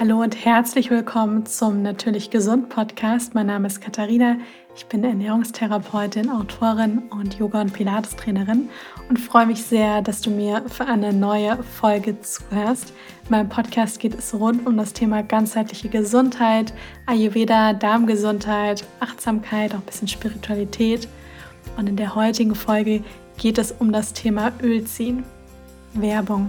Hallo und herzlich willkommen zum Natürlich Gesund Podcast. Mein Name ist Katharina. Ich bin Ernährungstherapeutin, Autorin und Yoga- und Pilates-Trainerin und freue mich sehr, dass du mir für eine neue Folge zuhörst. In meinem Podcast geht es rund um das Thema ganzheitliche Gesundheit, Ayurveda, Darmgesundheit, Achtsamkeit, auch ein bisschen Spiritualität. Und in der heutigen Folge geht es um das Thema Ölziehen. Werbung.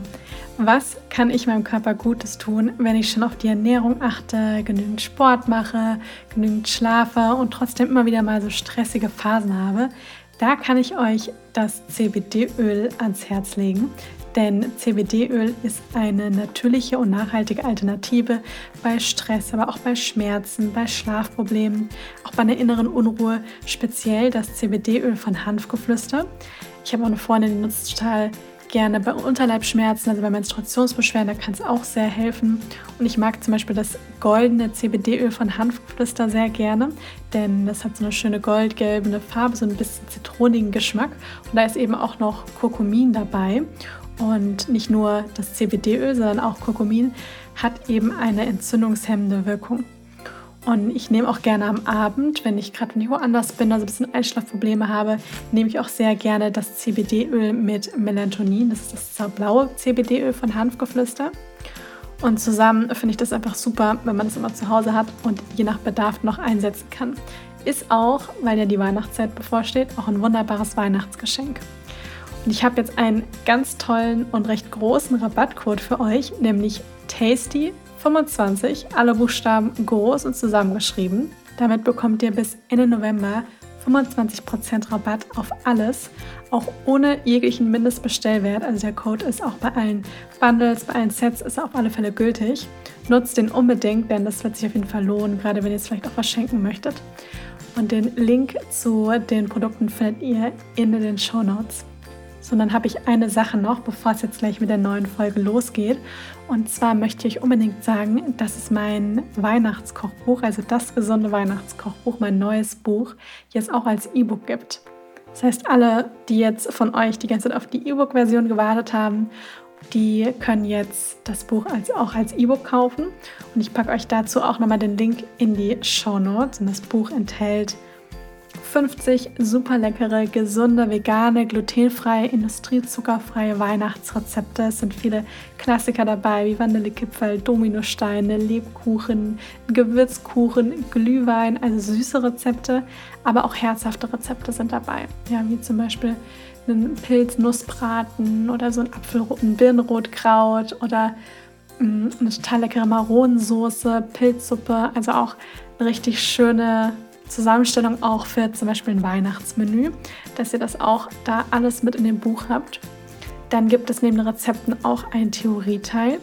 Was kann ich meinem Körper Gutes tun, wenn ich schon auf die Ernährung achte, genügend Sport mache, genügend schlafe und trotzdem immer wieder mal so stressige Phasen habe? Da kann ich euch das CBD-Öl ans Herz legen. Denn CBD-Öl ist eine natürliche und nachhaltige Alternative bei Stress, aber auch bei Schmerzen, bei Schlafproblemen, auch bei einer inneren Unruhe, speziell das CBD-Öl von Hanfgeflüster. Ich habe auch eine Freundin, die nutzt total gerne bei Unterleibschmerzen, also bei Menstruationsbeschwerden, da kann es auch sehr helfen. Und ich mag zum Beispiel das goldene CBD-Öl von Hanfgeflüster sehr gerne, denn das hat so eine schöne goldgelbe Farbe, so ein bisschen zitronigen Geschmack. Und da ist eben auch noch Kurkumin dabei. Und nicht nur das CBD-Öl, sondern auch Kurkumin hat eben eine entzündungshemmende Wirkung. Und ich nehme auch gerne am Abend, wenn ich gerade nicht woanders bin, also ein bisschen Einschlafprobleme habe, nehme ich auch sehr gerne das CBD-Öl mit Melatonin. Das ist das blaue CBD-Öl von Hanfgeflüster. Und zusammen finde ich das einfach super, wenn man es immer zu Hause hat und je nach Bedarf noch einsetzen kann. Ist auch, weil ja die Weihnachtszeit bevorsteht, auch ein wunderbares Weihnachtsgeschenk. Und ich habe jetzt einen ganz tollen und recht großen Rabattcode für euch, nämlich Tasty 25, alle Buchstaben groß und zusammengeschrieben. Damit bekommt ihr bis Ende November 25% Rabatt auf alles, auch ohne jeglichen Mindestbestellwert. Also der Code ist auch bei allen Bundles, bei allen Sets ist auf alle Fälle gültig. Nutzt den unbedingt, denn das wird sich auf jeden Fall lohnen, gerade wenn ihr es vielleicht auch verschenken möchtet. Und den Link zu den Produkten findet ihr in den Show Notes. So, dann habe ich eine Sache noch, bevor es jetzt gleich mit der neuen Folge losgeht. Und zwar möchte ich euch sagen, dass es mein Weihnachtskochbuch, also das gesunde Weihnachtskochbuch, mein neues Buch, jetzt auch als E-Book gibt. Das heißt, alle, die jetzt von euch die ganze Zeit auf die E-Book-Version gewartet haben, die können jetzt das Buch als, auch als E-Book kaufen. Und ich packe euch dazu auch nochmal den Link in die Show Notes. Und das Buch enthält 50 super leckere, gesunde, vegane, glutenfreie, industriezuckerfreie Weihnachtsrezepte. Es sind viele Klassiker dabei, wie Vanillekipferl, Dominosteine, Lebkuchen, Gewürzkuchen, Glühwein, also süße Rezepte, aber auch herzhafte Rezepte sind dabei. Ja, wie zum Beispiel einen Pilz-Nussbraten oder so ein Apfel ein Birnenrotkraut oder mm, eine total leckere Maronensoße, Pilzsuppe, also auch richtig schöne Zusammenstellung auch für zum Beispiel ein Weihnachtsmenü, dass ihr das auch da alles mit in dem Buch habt. Dann gibt es neben den Rezepten auch einen Theorieteil.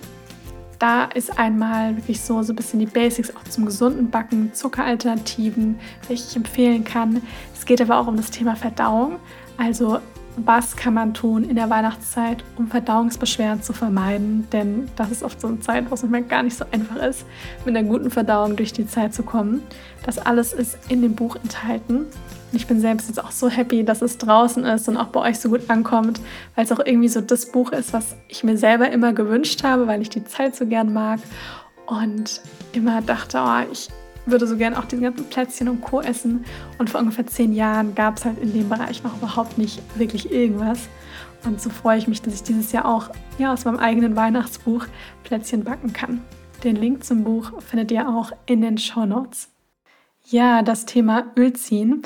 Da ist einmal wirklich so, so ein bisschen die Basics auch zum gesunden Backen, Zuckeralternativen, welche ich empfehlen kann. Es geht aber auch um das Thema Verdauung. Also was kann man tun in der Weihnachtszeit, um Verdauungsbeschwerden zu vermeiden? Denn das ist oft so eine Zeit, wo es manchmal gar nicht so einfach ist, mit einer guten Verdauung durch die Zeit zu kommen. Das alles ist in dem Buch enthalten. Ich bin selbst jetzt auch so happy, dass es draußen ist und auch bei euch so gut ankommt, weil es auch irgendwie so das Buch ist, was ich mir selber immer gewünscht habe, weil ich die Zeit so gern mag und immer dachte, oh, ich würde so gerne auch diese ganzen Plätzchen und Co. essen. Und vor ungefähr zehn Jahren gab es halt in dem Bereich noch überhaupt nicht wirklich irgendwas. Und so freue ich mich, dass ich dieses Jahr auch ja, aus meinem eigenen Weihnachtsbuch Plätzchen backen kann. Den Link zum Buch findet ihr auch in den Show Notes. Ja, das Thema Ölziehen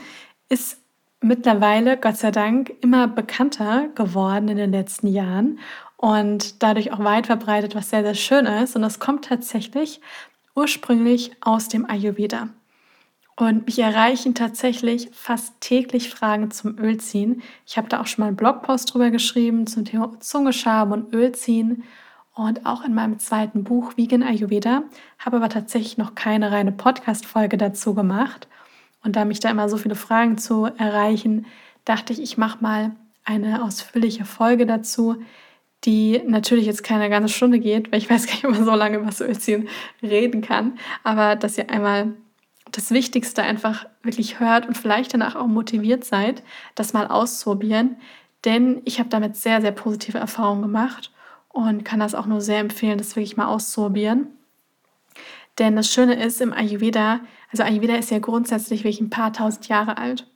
ist mittlerweile, Gott sei Dank, immer bekannter geworden in den letzten Jahren und dadurch auch weit verbreitet, was sehr, sehr schön ist. Und es kommt tatsächlich ursprünglich aus dem Ayurveda. Und mich erreichen tatsächlich fast täglich Fragen zum Ölziehen. Ich habe da auch schon mal einen Blogpost drüber geschrieben zum Thema Zungeschaben und Ölziehen. Und auch in meinem zweiten Buch Vegan Ayurveda habe aber tatsächlich noch keine reine Podcast-Folge dazu gemacht. Und da mich da immer so viele Fragen zu erreichen, dachte ich, ich mache mal eine ausführliche Folge dazu, die natürlich jetzt keine ganze Stunde geht, weil ich weiß gar nicht, ob man so lange über das Ölziehen reden kann, aber dass ihr einmal das Wichtigste einfach wirklich hört und vielleicht danach auch motiviert seid, das mal auszuprobieren, denn ich habe damit sehr, sehr positive Erfahrungen gemacht und kann das auch nur sehr empfehlen, das wirklich mal auszuprobieren. Denn das Schöne ist im Ayurveda, also Ayurveda ist ja grundsätzlich wirklich ein paar tausend Jahre alt.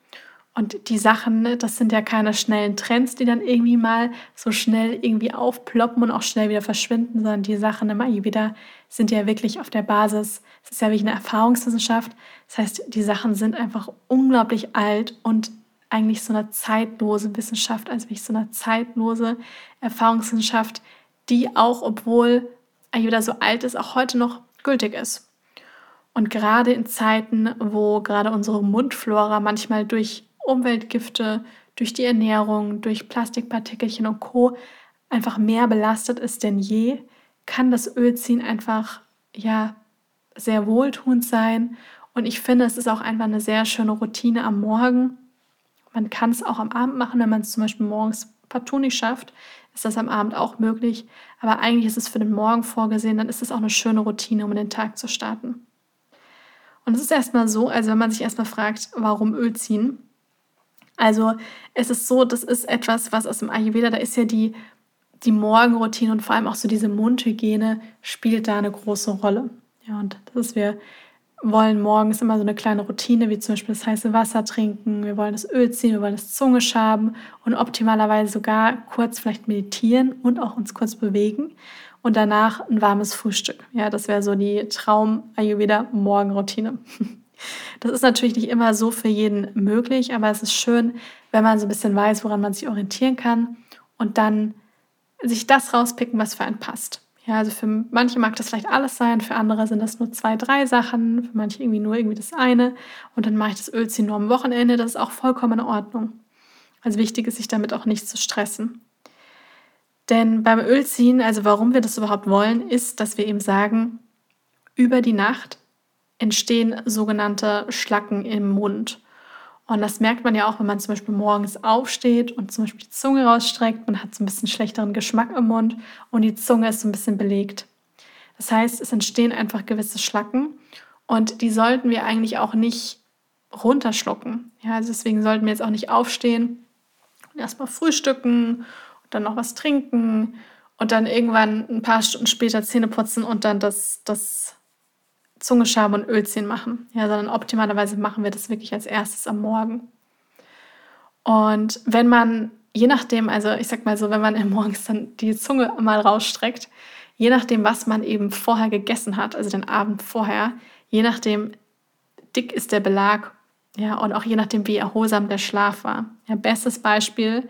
Und die Sachen, ne, das sind ja keine schnellen Trends, die dann irgendwie mal so schnell irgendwie aufploppen und auch schnell wieder verschwinden, sondern die Sachen im Ayurveda sind ja wirklich auf der Basis, es ist ja wirklich eine Erfahrungswissenschaft. Das heißt, die Sachen sind einfach unglaublich alt und eigentlich so eine zeitlose Wissenschaft, also wirklich so eine zeitlose Erfahrungswissenschaft, die auch, obwohl Ayurveda so alt ist, auch heute noch gültig ist. Und gerade in Zeiten, wo gerade unsere Mundflora manchmal durch Umweltgifte, durch die Ernährung, durch Plastikpartikelchen und Co. einfach mehr belastet ist denn je, kann das Ölziehen einfach ja sehr wohltuend sein. Und ich finde, es ist auch einfach eine sehr schöne Routine am Morgen. Man kann es auch am Abend machen, wenn man es zum Beispiel morgens partout nicht schafft, ist das am Abend auch möglich. Aber eigentlich ist es für den Morgen vorgesehen, dann ist es auch eine schöne Routine, um den Tag zu starten. Und es ist erstmal so, also wenn man sich erstmal fragt, warum Öl ziehen, also es ist so, das ist etwas, was aus dem Ayurveda, da ist ja die, die Morgenroutine und vor allem auch so diese Mundhygiene spielt da eine große Rolle. Ja, und das ist, wir wollen morgens immer so eine kleine Routine, wie zum Beispiel das heiße Wasser trinken, wir wollen das Öl ziehen, wir wollen das Zunge schaben und optimalerweise sogar kurz vielleicht meditieren und auch uns kurz bewegen und danach ein warmes Frühstück. Ja, das wäre so die Traum-Ayurveda-Morgenroutine. Das ist natürlich nicht immer so für jeden möglich, aber es ist schön, wenn man so ein bisschen weiß, woran man sich orientieren kann und dann sich das rauspicken, was für einen passt. Ja, also für manche mag das vielleicht alles sein, für andere sind das nur zwei, drei Sachen, für manche irgendwie nur irgendwie das eine und dann mache ich das Ölziehen nur am Wochenende, das ist auch vollkommen in Ordnung. Also wichtig ist, sich damit auch nicht zu stressen. Denn beim Ölziehen, also warum wir das überhaupt wollen, ist, dass wir eben sagen, über die Nacht entstehen sogenannte Schlacken im Mund. Und das merkt man ja auch, wenn man zum Beispiel morgens aufsteht und zum Beispiel die Zunge rausstreckt. Man hat so ein bisschen schlechteren Geschmack im Mund und die Zunge ist so ein bisschen belegt. Das heißt, es entstehen einfach gewisse Schlacken und die sollten wir eigentlich auch nicht runterschlucken. Ja, also deswegen sollten wir jetzt auch nicht aufstehen und erstmal frühstücken und dann noch was trinken und dann irgendwann ein paar Stunden später Zähne putzen und dann das, das Zungeschabe und Ölziehen machen, ja, sondern optimalerweise machen wir das wirklich als erstes am Morgen. Und wenn man, je nachdem, also ich sag mal so, wenn man morgens dann die Zunge mal rausstreckt, je nachdem, was man eben vorher gegessen hat, also den Abend vorher, je nachdem dick ist der Belag, ja, und auch je nachdem, wie erholsam der Schlaf war. Ja, bestes Beispiel,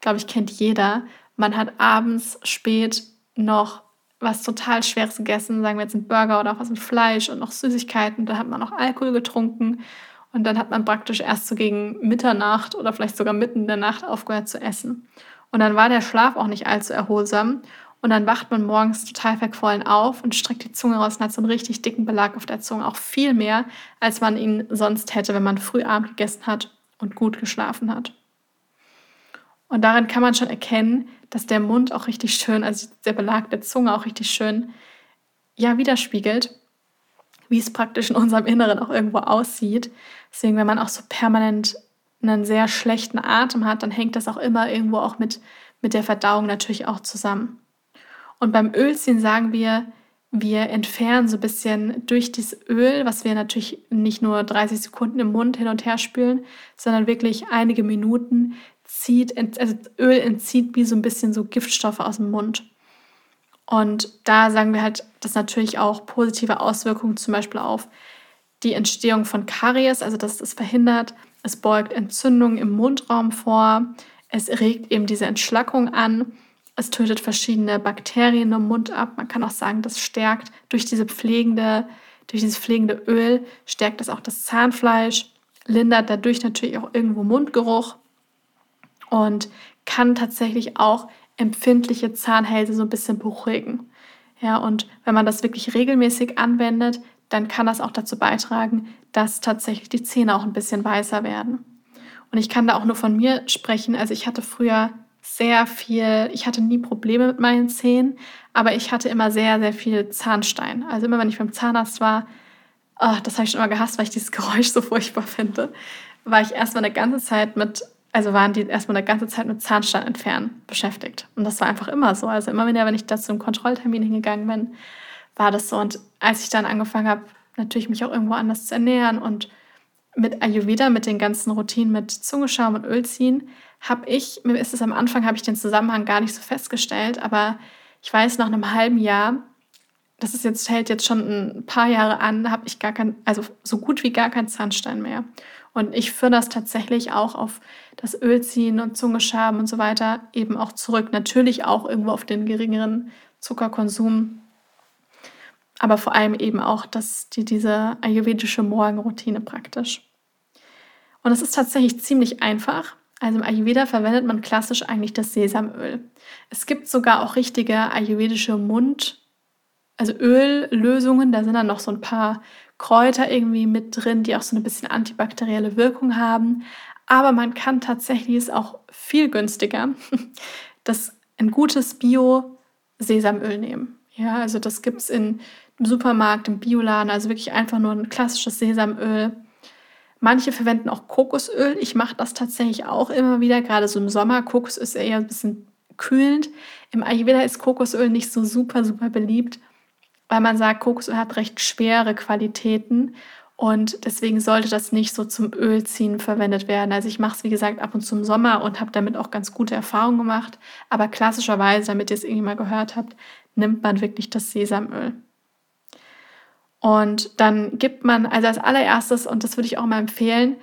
glaube ich, kennt jeder. Man hat abends spät noch was total Schweres gegessen, sagen wir jetzt einen Burger oder auch was mit Fleisch und noch Süßigkeiten. Da hat man noch Alkohol getrunken und dann hat man praktisch erst so gegen Mitternacht oder vielleicht sogar mitten in der Nacht aufgehört zu essen. Und dann war der Schlaf auch nicht allzu erholsam. Und dann wacht man morgens total verquollen auf und streckt die Zunge raus und hat so einen richtig dicken Belag auf der Zunge. Auch viel mehr, als man ihn sonst hätte, wenn man früh Abend gegessen hat und gut geschlafen hat. Und daran kann man schon erkennen, dass der Mund auch richtig schön, also der Belag der Zunge auch richtig schön, ja, widerspiegelt, wie es praktisch in unserem Inneren auch irgendwo aussieht. Deswegen, wenn man auch so permanent einen sehr schlechten Atem hat, dann hängt das auch immer irgendwo auch mit, mit der Verdauung natürlich auch zusammen. Und beim Ölziehen sagen wir, wir entfernen so ein bisschen durch das Öl, was wir natürlich nicht nur 30 Sekunden im Mund hin und her spülen, sondern wirklich einige Minuten, zieht, also Öl entzieht wie so ein bisschen so Giftstoffe aus dem Mund. Und da sagen wir halt, dass natürlich auch positive Auswirkungen zum Beispiel auf die Entstehung von Karies, also dass es verhindert, es beugt Entzündungen im Mundraum vor, es regt eben diese Entschlackung an, es tötet verschiedene Bakterien im Mund ab. Man kann auch sagen, das stärkt durch diese pflegende, durch dieses pflegende Öl, stärkt es auch das Zahnfleisch, lindert dadurch natürlich auch irgendwo Mundgeruch und kann tatsächlich auch empfindliche Zahnhälse so ein bisschen beruhigen. Ja, und wenn man das wirklich regelmäßig anwendet, dann kann das auch dazu beitragen, dass tatsächlich die Zähne auch ein bisschen weißer werden. Und ich kann da auch nur von mir sprechen. Also ich hatte früher sehr viel, ich hatte nie Probleme mit meinen Zähnen, aber ich hatte immer sehr, sehr viel Zahnstein. Also immer wenn ich beim Zahnarzt war, oh, das habe ich schon immer gehasst, weil ich dieses Geräusch so furchtbar finde, war ich erstmal eine ganze Zeit mit also waren die erstmal eine ganze Zeit mit Zahnstein entfernen beschäftigt. Und das war einfach immer so. Also immer wieder, wenn ich da zu einem Kontrolltermin hingegangen bin, war das so. Und als ich dann angefangen habe, natürlich mich auch irgendwo anders zu ernähren und mit Ayurveda, mit den ganzen Routinen mit Zungeschaum und Ölziehen, habe ich, mir ist es am Anfang, habe ich den Zusammenhang gar nicht so festgestellt, aber ich weiß, nach einem halben Jahr, das ist jetzt, hält jetzt schon ein paar Jahre an, habe ich gar kein, also so gut wie gar keinen Zahnstein mehr. Und ich führe das tatsächlich auch auf das Ölziehen und Zungeschaben und so weiter eben auch zurück. Natürlich auch irgendwo auf den geringeren Zuckerkonsum, aber vor allem eben auch das, die, diese ayurvedische Morgenroutine praktisch. Und es ist tatsächlich ziemlich einfach. Also im Ayurveda verwendet man klassisch eigentlich das Sesamöl. Es gibt sogar auch richtige ayurvedische Mund, also Öllösungen. Da sind dann noch so ein paar Kräuter irgendwie mit drin, die auch so ein bisschen antibakterielle Wirkung haben. Aber man kann tatsächlich es auch viel günstiger, das ein gutes Bio-Sesamöl nehmen. Ja, also das gibt es im Supermarkt, im Bioladen, also wirklich einfach nur ein klassisches Sesamöl Manche verwenden auch Kokosöl. Ich mache das tatsächlich auch immer wieder, gerade so im Sommer. Kokos ist eher ein bisschen kühlend. Im Ayurveda ist Kokosöl nicht so super, super beliebt, weil man sagt, Kokosöl hat recht schwere Qualitäten und deswegen sollte das nicht so zum Ölziehen verwendet werden. Also ich mache es, wie gesagt, ab und zu im Sommer und habe damit auch ganz gute Erfahrungen gemacht. Aber klassischerweise, damit ihr es irgendwie mal gehört habt, nimmt man wirklich das Sesamöl. Und dann gibt man, also als allererstes, und das würde ich auch mal empfehlen,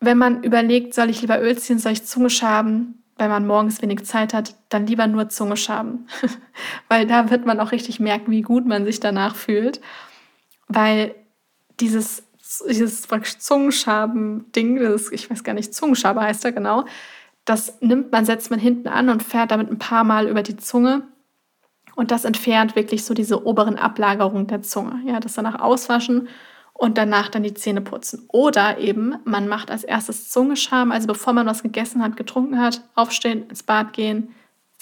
wenn man überlegt, soll ich lieber Öl ziehen, soll ich Zunge schaben, wenn man morgens wenig Zeit hat, dann lieber nur Zunge schaben. Weil da wird man auch richtig merken, wie gut man sich danach fühlt. Weil dieses, dieses Zungenschaben-Ding, ich weiß gar nicht, Zungenschabe heißt er genau, das nimmt man, setzt man hinten an und fährt damit ein paar Mal über die Zunge und das entfernt wirklich so diese oberen Ablagerungen der Zunge. Ja, das danach auswaschen und danach dann die Zähne putzen. Oder eben, man macht als erstes Zungescham, also bevor man was gegessen hat, getrunken hat, aufstehen, ins Bad gehen,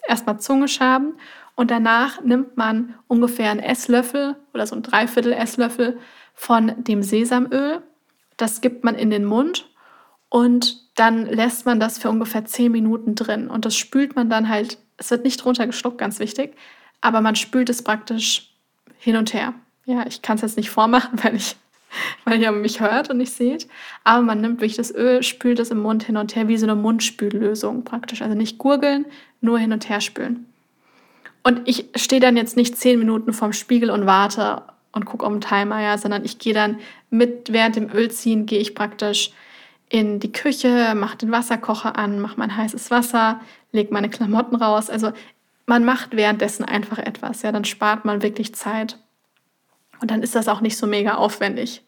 erstmal Zungeschaben und danach nimmt man ungefähr einen Esslöffel oder so ein Dreiviertel Esslöffel von dem Sesamöl. Das gibt man in den Mund und dann lässt man das für ungefähr 10 Minuten drin. Und das spült man dann halt, es wird nicht runtergeschluckt, ganz wichtig, aber man spült es praktisch hin und her. Ja, ich kann es jetzt nicht vormachen, weil ich weil ihr mich hört und nicht seht. Aber man nimmt wirklich das Öl, spült es im Mund hin und her, wie so eine Mundspüllösung praktisch. Also nicht gurgeln, nur hin und her spülen. Und ich stehe dann jetzt nicht zehn Minuten vorm Spiegel und warte und gucke um den Timer, ja, sondern ich gehe dann mit, während dem Ölziehen, gehe ich praktisch in die Küche, mache den Wasserkocher an, mache mein heißes Wasser, lege meine Klamotten raus. Also man macht währenddessen einfach etwas, ja, dann spart man wirklich Zeit. Und dann ist das auch nicht so mega aufwendig.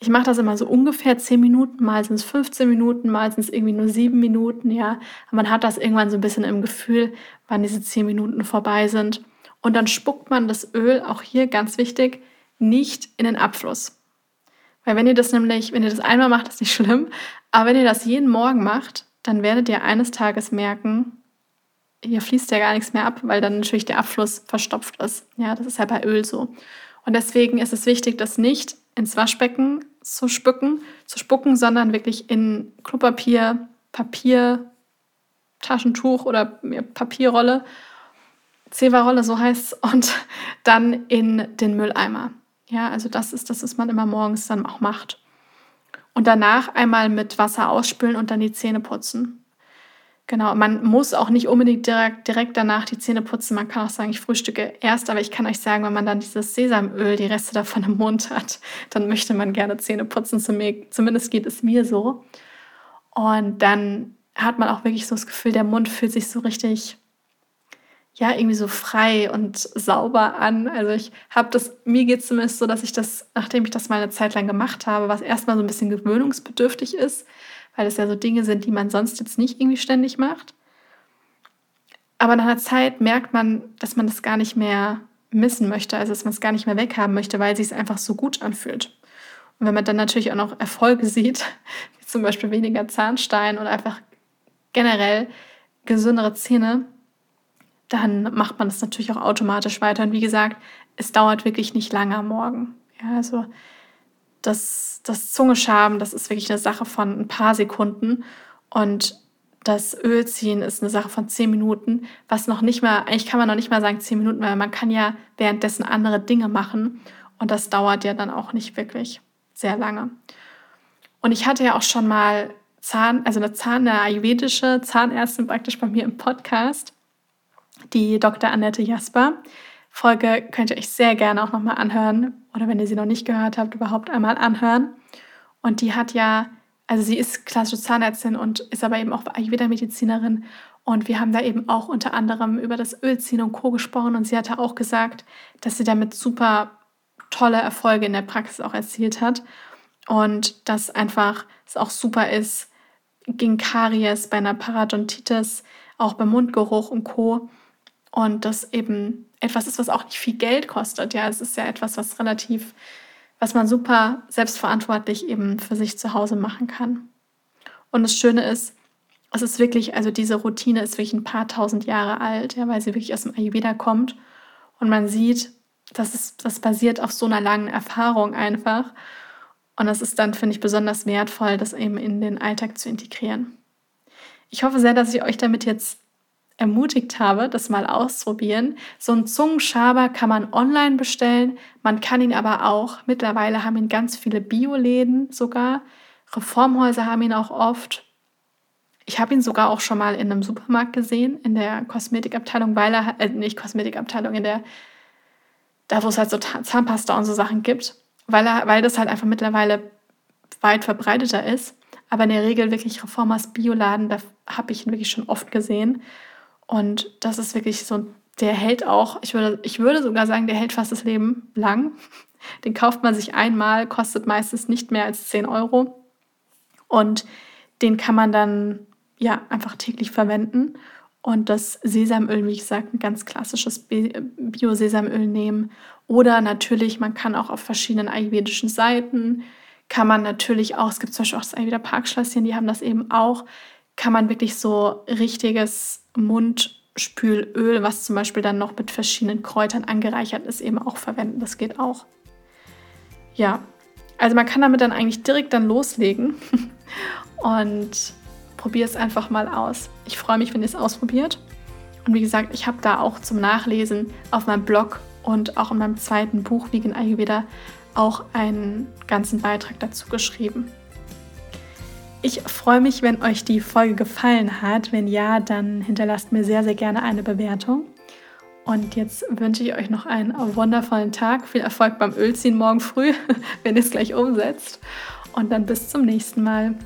Ich mache das immer so ungefähr 10 Minuten, mal sind es 15 Minuten, mal sind es irgendwie nur 7 Minuten, ja. Man hat das irgendwann so ein bisschen im Gefühl, wann diese 10 Minuten vorbei sind. Und dann spuckt man das Öl, auch hier ganz wichtig, nicht in den Abfluss. Weil wenn ihr das nämlich, wenn ihr das einmal macht, ist nicht schlimm, aber wenn ihr das jeden Morgen macht, dann werdet ihr eines Tages merken, hier fließt ja gar nichts mehr ab, weil dann natürlich der Abfluss verstopft ist. Ja, das ist ja bei Öl so. Und deswegen ist es wichtig, das nicht ins Waschbecken zu spucken, zu spucken, sondern wirklich in Klopapier, Papier, Taschentuch oder Papierrolle, Zewa-Rolle, so heißt es, und dann in den Mülleimer. Ja, also das ist das, was man immer morgens dann auch macht. Und danach einmal mit Wasser ausspülen und dann die Zähne putzen. Genau, man muss auch nicht unbedingt direkt, direkt danach die Zähne putzen. Man kann auch sagen, ich frühstücke erst, aber ich kann euch sagen, wenn man dann dieses Sesamöl, die Reste davon im Mund hat, dann möchte man gerne Zähne putzen. Zumindest geht es mir so. Und dann hat man auch wirklich so das Gefühl, der Mund fühlt sich so richtig, ja, irgendwie so frei und sauber an. Also ich habe das, mir geht es zumindest so, dass ich das, nachdem ich das mal eine Zeit lang gemacht habe, was erstmal so ein bisschen gewöhnungsbedürftig ist, weil es ja so Dinge sind, die man sonst jetzt nicht irgendwie ständig macht. Aber nach einer Zeit merkt man, dass man das gar nicht mehr missen möchte, also dass man es gar nicht mehr weghaben möchte, weil es sich einfach so gut anfühlt. Und wenn man dann natürlich auch noch Erfolge sieht, wie zum Beispiel weniger Zahnstein oder einfach generell gesündere Zähne, dann macht man das natürlich auch automatisch weiter. Und wie gesagt, es dauert wirklich nicht lange am Morgen. Ja, also das, das Zungeschaben, das ist wirklich eine Sache von ein paar Sekunden. Und das Ölziehen ist eine Sache von 10 Minuten, was noch nicht mal, eigentlich kann man noch nicht mal sagen 10 Minuten, weil man kann ja währenddessen andere Dinge machen und das dauert ja dann auch nicht wirklich sehr lange. Und ich hatte ja auch schon mal Zahn, also eine Zahn, eine ayurvedische Zahnärztin praktisch bei mir im Podcast, die Dr. Annette Jasper. Folge könnt ihr euch sehr gerne auch nochmal anhören oder wenn ihr sie noch nicht gehört habt, überhaupt einmal anhören. Und die hat ja also sie ist klassische Zahnärztin und ist aber eben auch Ayurveda-Medizinerin. Und wir haben da eben auch unter anderem über das Ölziehen und Co. gesprochen. Und sie hatte auch gesagt, dass sie damit super tolle Erfolge in der Praxis auch erzielt hat. Und dass einfach es auch super ist gegen Karies, bei einer Parodontitis, auch beim Mundgeruch und Co. Und das eben etwas ist, was auch nicht viel Geld kostet. Ja, es ist ja etwas, was relativ was man super selbstverantwortlich eben für sich zu Hause machen kann. Und das Schöne ist, es ist wirklich, also diese Routine ist wirklich ein paar tausend Jahre alt, ja, weil sie wirklich aus dem Ayurveda kommt. Und man sieht, dass es, das basiert auf so einer langen Erfahrung einfach. Und das ist dann, finde ich, besonders wertvoll, das eben in den Alltag zu integrieren. Ich hoffe sehr, dass ich euch damit jetzt ermutigt habe, das mal auszuprobieren. So einen Zungenschaber kann man online bestellen, man kann ihn aber auch, mittlerweile haben ihn ganz viele Bioläden sogar, Reformhäuser haben ihn auch oft. Ich habe ihn sogar auch schon mal in einem Supermarkt gesehen, in der Kosmetikabteilung, weil er, äh, nicht Kosmetikabteilung, in der, da wo es halt so Zahnpasta und so Sachen gibt, weil, er, weil das halt einfach mittlerweile weit verbreiteter ist. Aber in der Regel wirklich Reformers Bioladen, da habe ich ihn wirklich schon oft gesehen. Und das ist wirklich so, der hält auch, ich würde, ich würde sogar sagen, der hält fast das Leben lang. Den kauft man sich einmal, kostet meistens nicht mehr als 10 Euro. Und den kann man dann ja einfach täglich verwenden. Und das Sesamöl, wie gesagt, ein ganz klassisches Bio-Sesamöl nehmen. Oder natürlich, man kann auch auf verschiedenen ayurvedischen Seiten, kann man natürlich auch, es gibt zum Beispiel auch das Ayurveda Parkschlösschen, die haben das eben auch, kann man wirklich so richtiges Mundspülöl, was zum Beispiel dann noch mit verschiedenen Kräutern angereichert ist, eben auch verwenden. Das geht auch. Ja, also man kann damit dann eigentlich direkt dann loslegen und probier es einfach mal aus. Ich freue mich, wenn ihr es ausprobiert. Und wie gesagt, ich habe da auch zum Nachlesen auf meinem Blog und auch in meinem zweiten Buch Vegan Ayurveda auch einen ganzen Beitrag dazu geschrieben. Ich freue mich, wenn euch die Folge gefallen hat. Wenn ja, dann hinterlasst mir sehr, sehr gerne eine Bewertung. Und jetzt wünsche ich euch noch einen wundervollen Tag. Viel Erfolg beim Ölziehen morgen früh, wenn ihr es gleich umsetzt. Und dann bis zum nächsten Mal.